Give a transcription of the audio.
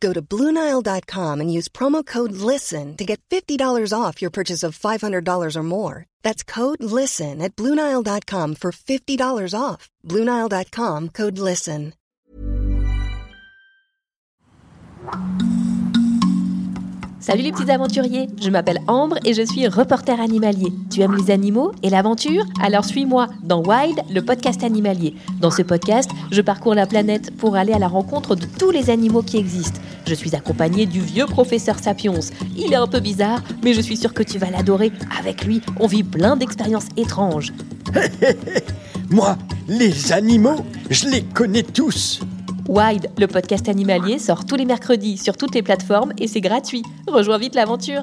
Go to BlueNile.com and use promo code LISTEN to get $50 off your purchase of $500 or more. That's code LISTEN at BlueNile.com for $50 off. BlueNile.com code LISTEN. Salut les petits aventuriers, je m'appelle Ambre et je suis reporter animalier. Tu aimes les animaux et l'aventure? Alors suis-moi dans Wild, le podcast animalier. Dans ce podcast, je parcours la planète pour aller à la rencontre de tous les animaux qui existent. Je suis accompagnée du vieux professeur Sapiens. Il est un peu bizarre, mais je suis sûre que tu vas l'adorer. Avec lui, on vit plein d'expériences étranges. Moi, les animaux, je les connais tous. Wild, le podcast animalier, sort tous les mercredis sur toutes les plateformes et c'est gratuit. Rejoins vite l'aventure.